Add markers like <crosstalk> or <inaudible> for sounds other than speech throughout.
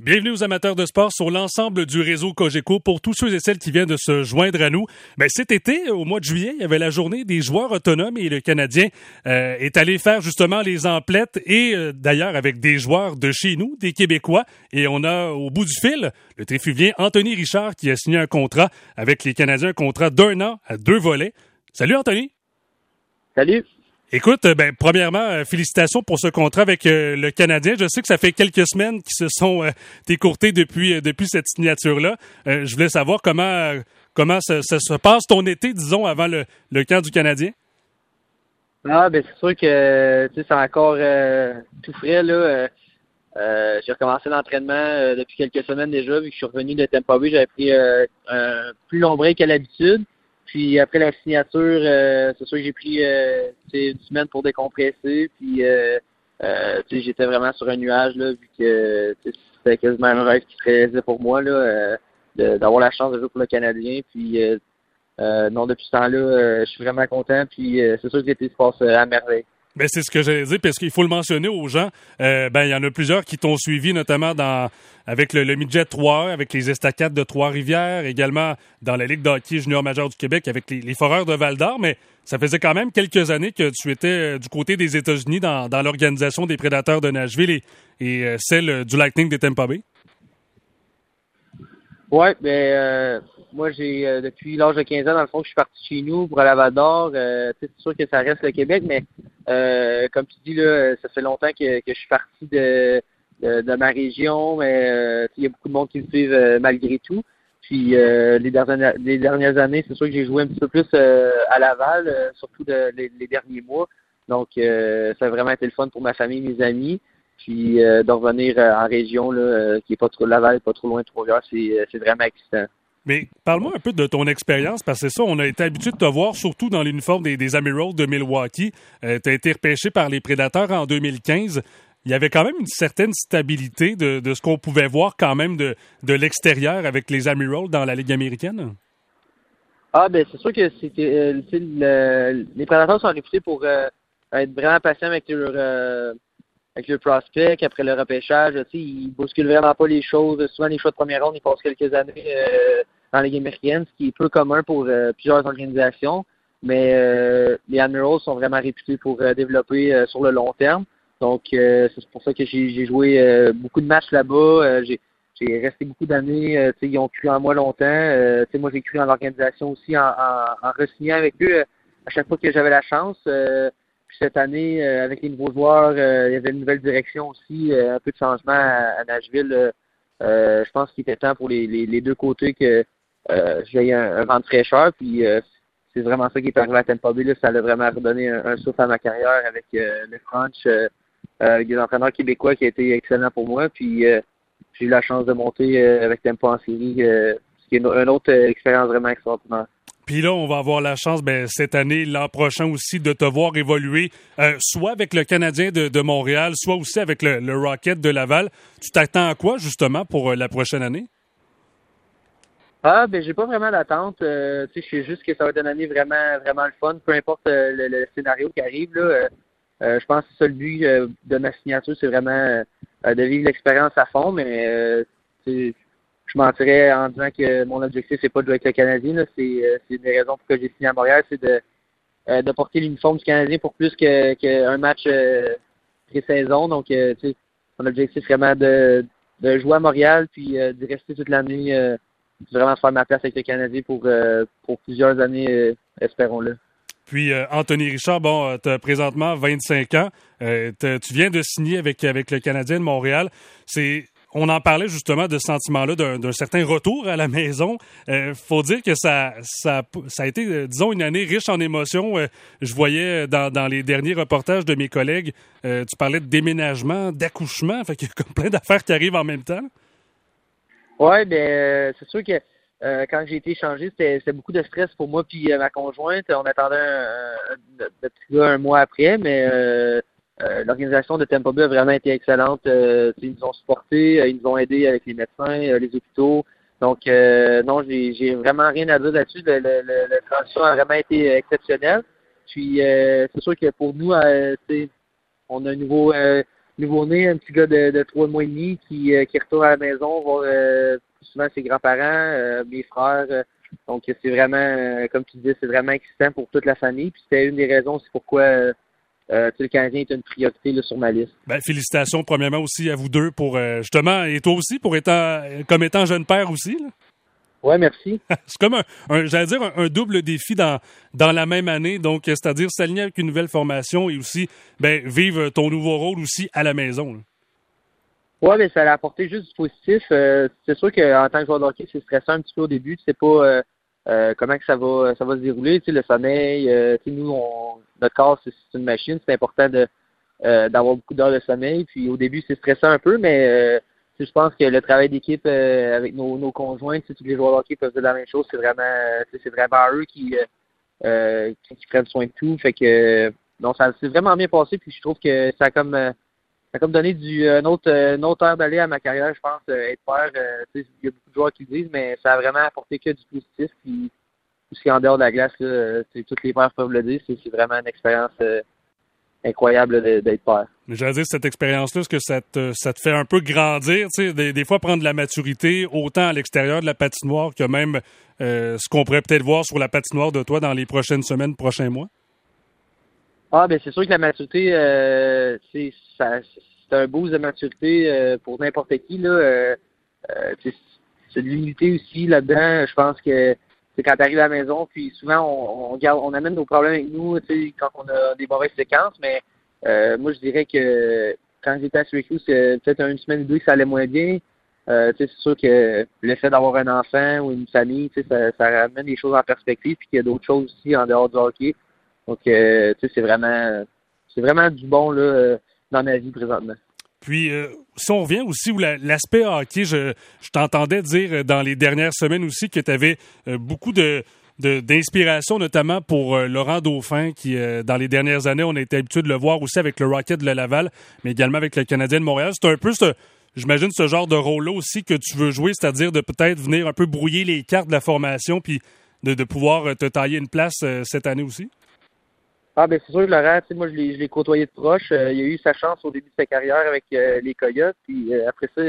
Bienvenue aux amateurs de sport sur l'ensemble du réseau Cogeco. Pour tous ceux et celles qui viennent de se joindre à nous, ben cet été, au mois de juillet, il y avait la journée des joueurs autonomes et le Canadien euh, est allé faire justement les emplettes et euh, d'ailleurs avec des joueurs de chez nous, des Québécois. Et on a au bout du fil le tréfuvien Anthony Richard qui a signé un contrat avec les Canadiens, un contrat d'un an à deux volets. Salut Anthony. Salut. Écoute, euh, ben, premièrement, euh, félicitations pour ce contrat avec euh, le Canadien. Je sais que ça fait quelques semaines qui se sont écourtées depuis, depuis cette signature-là. je voulais savoir comment, comment ça, se passe ton été, disons, avant le, le camp du Canadien. Ah, ben c'est sûr que c'est encore tout frais. là. j'ai recommencé l'entraînement depuis quelques semaines déjà, vu que je suis revenu de Tampa Bay. J'avais pris un plus long break qu'à l'habitude. Puis après la signature, euh, c'est sûr que j'ai pris euh, une semaine pour décompresser. Puis euh, euh j'étais vraiment sur un nuage là, vu que c'était quasiment un rêve qui se réalisait pour moi là, d'avoir la chance de jouer pour le Canadien. Puis non, depuis ce temps-là, je suis vraiment content. Puis c'est sûr que l'été se passe à merveille. Ben, c'est ce que j'allais dire, parce qu'il faut le mentionner aux gens. Euh, ben, il y en a plusieurs qui t'ont suivi, notamment dans avec le, le midget 3 avec les estacades de Trois-Rivières, également dans la Ligue d'hockey junior majeur du Québec avec les, Foreurs de Val-d'Or, mais ça faisait quand même quelques années que tu étais euh, du côté des États-Unis dans, dans l'organisation des Prédateurs de Nashville et, euh, celle du Lightning de Tampa Bay. Ouais, ben euh, moi j'ai euh, depuis l'âge de 15 ans, dans le fond, je suis parti chez nous pour aller à Val euh, c'est sûr que ça reste le Québec, mais euh, comme tu dis là, ça fait longtemps que, que je suis parti de, de, ma région, mais il y a beaucoup de monde qui me suivent malgré tout. Puis les, dernières, les dernières années, c'est sûr que j'ai joué un petit peu plus à Laval, surtout les, les, derniers mois. Donc ça a vraiment été le fun pour ma famille, mes amis. Puis euh, de revenir euh, en région là, euh, qui est pas trop Laval, pas trop loin de Trois-Rivières, c'est vraiment excitant. Mais parle-moi un peu de ton expérience, parce que c'est ça, on a été habitué de te voir, surtout dans l'uniforme des, des de Milwaukee. tu as été repêché par les Prédateurs en 2015. Il y avait quand même une certaine stabilité de, ce qu'on pouvait voir quand même de, l'extérieur avec les Amirals dans la Ligue américaine. Ah, ben c'est sûr que c'était les Prédateurs sont réputés pour être vraiment patients avec leur avec le prospect, après le repêchage, ils bousculent vraiment pas les choses. Souvent, les choix de première ronde, ils passent quelques années euh, dans les américaines, ce qui est peu commun pour euh, plusieurs organisations. Mais euh, les Admirals sont vraiment réputés pour développer sur le long terme. Donc, c'est pour ça que j'ai joué beaucoup de matchs là-bas. j'ai resté beaucoup d'années. ils ont cru en moi longtemps. moi, j'ai cru en l'organisation aussi en, en, en re avec eux à chaque fois que j'avais la chance. Puis cette année, euh, avec les nouveaux joueurs, euh, il y avait une nouvelle direction aussi, euh, un peu de changement à, Nashville. je pense qu'il était temps pour les, deux côtés que j'ai un, un, vent de fraîcheur. Puis c'est vraiment ça qui est arrivé à Tampa Bay. Là. Ça a vraiment redonné un, souffle à ma carrière avec le Crunch, avec des entraîneurs québécois qui a été excellent pour moi. Puis j'ai eu la chance de monter avec Tampa en série, ce qui est une, autre expérience vraiment extraordinaire. Puis là, on va avoir la chance ben, cette année, l'an prochain aussi, de te voir évoluer, euh, soit avec le Canadien de, Montréal, soit aussi avec le, Rocket de Laval. Tu t'attends à quoi, justement, pour euh, la prochaine année? Ah, ben, j'ai pas vraiment d'attente. Euh, tu sais, je sais juste que ça va être une année vraiment, vraiment le fun, peu importe le, scénario qui arrive. Là, je pense que le but de ma signature, c'est vraiment de vivre l'expérience à fond, mais je mentirais en disant que mon objectif, c'est pas de jouer avec le Canadien. C'est, euh, une des raisons pour que j'ai signé à Montréal, c'est de, euh, de porter l'uniforme du Canadien pour plus qu'un que match euh, pré-saison. Donc, tu sais, mon objectif, c'est vraiment de, de jouer à Montréal, puis de rester toute l'année, vraiment faire ma place avec le Canadien pour, pour plusieurs années, espérons-le. Puis Anthony Richard, bon, tu as présentement 25 ans. tu viens de signer avec, avec le Canadien de Montréal. C'est on en parlait justement de ce sentiment-là d'un certain retour à la maison. Euh, faut dire que ça, ça, ça a été, euh, disons, une année riche en émotions. Euh, je voyais dans, dans, les derniers reportages de mes collègues, euh, tu parlais de déménagement, d'accouchement, fait qu'il y a comme plein d'affaires qui arrivent en même temps. Oui, ben c'est sûr que quand j'ai été échangé, c'était beaucoup de stress pour moi puis ma conjointe. On attendait un, un, un mois après, mais euh, l'organisation de Bay a vraiment été excellente. Euh, ils nous ont supportés, euh, ils nous ont aidés avec les médecins, les hôpitaux. Donc, non, j'ai vraiment rien à dire là-dessus. Le, le, le, transition a vraiment été exceptionnelle. Puis, c'est sûr que pour nous, on a un nouveau nouveau-né, un petit gars de, trois mois et demi qui, qui retourne à la maison voir souvent ses grands-parents, mes frères. donc c'est vraiment, comme tu disais, c'est vraiment excitant pour toute la famille. Puis c'était une des raisons aussi pourquoi euh, le Canadien est une priorité là, sur ma liste. Ben, félicitations premièrement aussi à vous deux pour euh, justement et toi aussi pour étant comme étant jeune père aussi. Là. Ouais, merci. <laughs> c'est comme un, j'allais dire un, double défi dans dans la même année, donc c'est-à-dire s'aligner avec une nouvelle formation et aussi ben vivre ton nouveau rôle aussi à la maison. Là. Ouais, mais ça a apporté juste du positif. Euh, c'est sûr qu'en tant que joueur de hockey, c'est stressant un petit peu au début. Tu sais pas euh, euh, comment que ça va ça va se dérouler. Tu sais, le sommeil, euh, tu sais, nous, on, notre corps, c'est une machine. C'est important de euh, d'avoir beaucoup d'heures de sommeil. Puis au début, c'est stressant un peu, mais je pense que le travail d'équipe avec nos, nos conjoints, tous les joueurs hockey peuvent faire la même chose. C'est vraiment c'est vraiment eux qui, qui, prennent soin de tout. Fait que donc ça s'est vraiment bien passé. Puis je trouve que ça a comme ça a comme donné du autre, une autre heure d'aller à ma carrière, je pense, être père. il y a beaucoup de joueurs qui le disent, mais ça a vraiment apporté que du positif. Puis aussi en dehors de la glace, là, euh, toutes les pères peuvent le dire, c'est vraiment une expérience euh, incroyable d'être père. J'allais dire, cette expérience-là, est-ce que ça te, ça te fait un peu grandir, tu sais, des, des, fois prendre de la maturité, autant à l'extérieur de la patinoire que même euh, ce qu'on pourrait peut-être voir sur la patinoire de toi dans les prochaines semaines, prochains mois? Ah, ben c'est sûr que la maturité, euh, c'est un boost de maturité pour n'importe qui, là. c'est de l'humilité aussi là-dedans. Je pense que c'est quand tu arrives à la maison, puis souvent on, on, garde, on amène nos problèmes avec nous, tu sais, quand on a des mauvaises séquences, mais euh, moi je dirais que quand j'étais à Syracuse, c'est peut-être une semaine ou deux ça allait moins bien. Euh, c'est sûr que le fait d'avoir un enfant ou une famille, ça, ça ramène les choses en perspective, puis qu'il y a d'autres choses aussi en dehors du hockey. Donc, euh, c'est vraiment, c'est vraiment du bon là dans ma vie présentement. Puis, euh, si on revient aussi où l'aspect hockey, je, je t'entendais dire euh, dans les dernières semaines aussi que tu avais euh, beaucoup d'inspiration, notamment pour Laurent Dauphin, qui, dans les dernières années, on a été habitué de le voir aussi avec le Rocket de la Laval, mais également avec le Canadien de Montréal. C'est un peu, j'imagine, ce genre de rôle-là aussi que tu veux jouer, c'est-à-dire de peut-être venir un peu brouiller les cartes de la formation, puis de pouvoir te tailler une place cette année aussi? Ah ben c'est sûr Laurent, moi je l'ai, je l'ai côtoyé de proche. Euh, il a eu sa chance au début de sa carrière avec euh, les Coyotes, puis euh, après ça,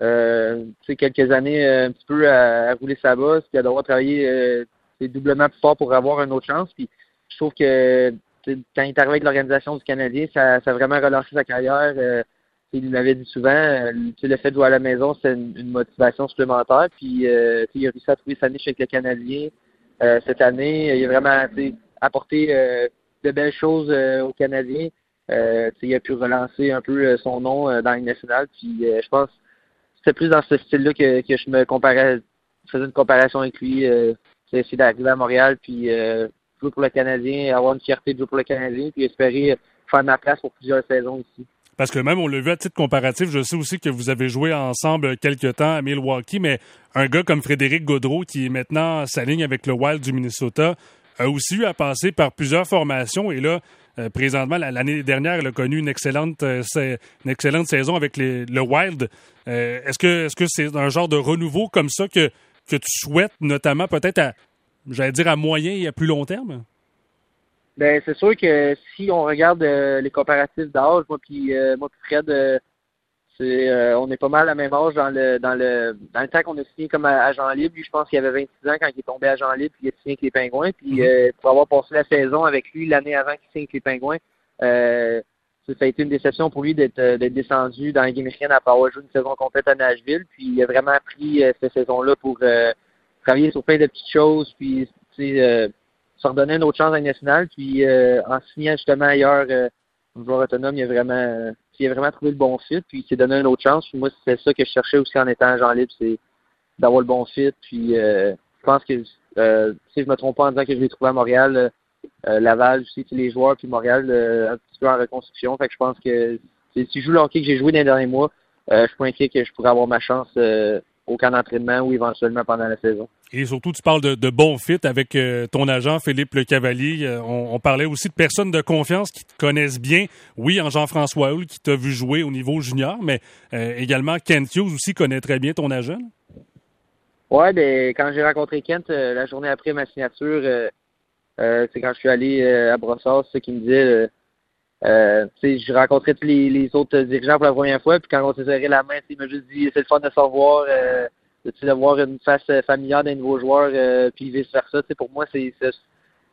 euh, quelques années un petit peu à, rouler sa bosse, puis à devoir travailler doublement plus fort pour avoir une autre chance. Puis je trouve que quand il est arrivé avec l'organisation du Canadien, ça, a vraiment relancé sa carrière. il m'avait dit souvent, le fait de jouer à la maison, c'est une, motivation supplémentaire. Puis il a réussi à trouver sa niche avec le Canadien cette année. Il a vraiment apporté de belles choses euh, aux Canadiens. Euh, il a pu relancer un peu euh, son nom dans la nationale. Puis je pense c'était plus dans ce style-là que, que je me comparais, faisais une comparaison avec lui. c'est essayer d'arriver à Montréal puis jouer pour le Canadien, avoir une fierté de jouer pour le Canadien, puis espérer faire ma place pour plusieurs saisons ici. Parce que même, on l'a vu à titre comparatif, je sais aussi que vous avez joué ensemble quelque temps à Milwaukee, mais un gars comme Frédéric Gaudreau, qui est maintenant s'aligne avec le Wild du Minnesota, a aussi eu à passer par plusieurs formations et là, euh, présentement, l'année dernière, elle a connu une excellente, euh, une excellente saison avec le Wild. Euh, est-ce que est-ce c'est un genre de renouveau comme ça que, que tu souhaites, notamment peut-être à, j'allais dire à moyen et à plus long terme? Ben c'est sûr que si on regarde les comparatifs d'âge, moi puis moi puis Fred, c'est, euh, on est pas mal à la même âge dans le dans le dans le temps qu'on a signé comme agent libre. Lui, je pense qu'il avait 26 ans quand il est tombé agent libre, puis il a signé avec les Pingouins. Puis mhm. euh, pour avoir passé la saison avec lui l'année avant qu'il signe avec les Pingouins, euh, ça a été une déception pour lui d'être d'être descendu dans la Game après avoir joué une saison complète à Nashville. Puis il a vraiment pris cette saison-là pour travailler sur plein de petites choses, puis se redonner une autre chance à la nationale. Puis en signant justement ailleurs joueur autonome, il a vraiment il a vraiment trouvé le bon fit, puis il s'est donné une autre chance. moi, c'est ça que je cherchais aussi en étant agent libre, c'est d'avoir le bon fit. Puis euh, je pense que euh, si je me trompe pas en disant que je l'ai trouvé à Montréal, euh, Laval aussi, les joueurs, puis Montréal un petit peu en reconstruction. Fait que je pense que si je joue le hockey que j'ai joué dans les derniers mois, je suis inquiet que je pourrais avoir ma chance au camp d'entraînement ou éventuellement pendant la saison. Et surtout, tu parles de, bon fit avec euh, ton agent Philippe Le Cavalier. Euh, on, parlait aussi de personnes de confiance qui te connaissent bien. Oui, en Jean-François Hull qui t'a vu jouer au niveau junior, mais euh, également Kent Hughes aussi connaît très bien ton agent. Ouais, ben quand j'ai rencontré Kent la journée après ma signature, c'est quand je suis allé à Brossard, c'est ce qu'il me disait euh, je rencontrais tous les, les, autres dirigeants pour la première fois, puis quand on s'est serré la main, il m'a juste dit c'est le fun de se revoir, de voir une face familiale d'un nouveau joueur, euh, puis vice-versa. Pour moi, c'est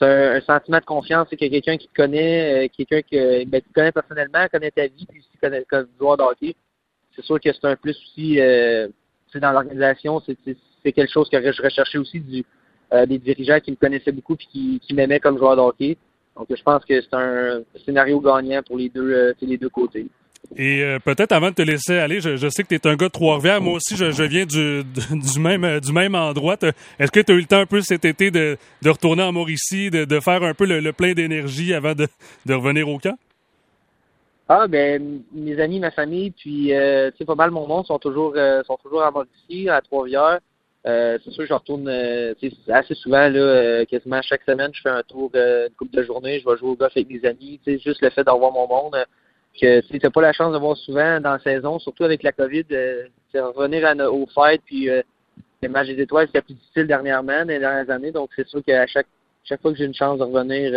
un, sentiment de confiance. C'est que quelqu'un qui te connaît, euh, quelqu'un que ben, tu connais personnellement, connaît ta vie, puis aussi connaît comme joueur de hockey. C'est sûr que c'est un plus aussi euh, dans l'organisation. C'est quelque chose que je recherchais aussi du, euh, des dirigeants qui me connaissaient beaucoup et qui, qui m'aimaient comme joueur de hockey. Donc, je pense que c'est un scénario gagnant pour les deux, euh, les deux côtés. Et euh, peut-être avant de te laisser aller, je, sais que tu es un gars de Trois-Rivières. Moi aussi, je, viens du, du, même, euh, du même endroit. Est-ce que tu as eu le temps un peu cet été de, de retourner en Mauricie, de, de faire un peu le, plein d'énergie avant de, de, revenir au camp? Ah, ben, mes amis, ma famille, puis, euh, tu sais, pas mal mon monde sont toujours, sont toujours à Mauricie, à Trois-Rivières. Euh, c'est sûr je retourne euh, assez souvent, là, euh, quasiment chaque semaine, je fais un tour une couple de journée, je vais jouer au golf avec mes amis. Juste le fait d'avoir mon monde, que tu n'as pas la chance de voir souvent dans la saison, surtout avec la COVID, c'est revenir à, aux fêtes, puis les matchs des étoiles, c'était plus difficile dernièrement, dans les dernières années. Donc c'est sûr qu'à chaque chaque fois que j'ai une chance de revenir,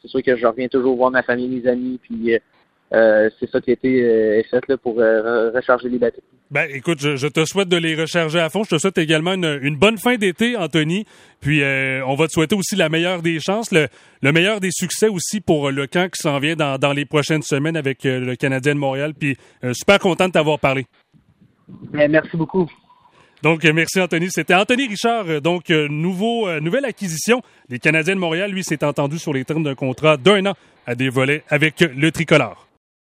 c'est sûr que je reviens toujours voir ma famille, mes amis, puis euh, c'est ça qui a été euh, fait là, pour euh, recharger les batteries. Ben, écoute, je, te souhaite de les recharger à fond. Je te souhaite également une, bonne fin d'été, Anthony. Puis, on va te souhaiter aussi la meilleure des chances, le, meilleur des succès aussi pour le camp qui s'en vient dans, dans, les prochaines semaines avec le Canadien de Montréal. Puis, super content de t'avoir parlé. Ben, merci beaucoup. Donc, merci Anthony. C'était Anthony Richard, donc nouveau, nouvelle acquisition. Les Canadiens de Montréal, lui, s'est entendu sur les termes d'un contrat d'un an à des volets avec le tricolore.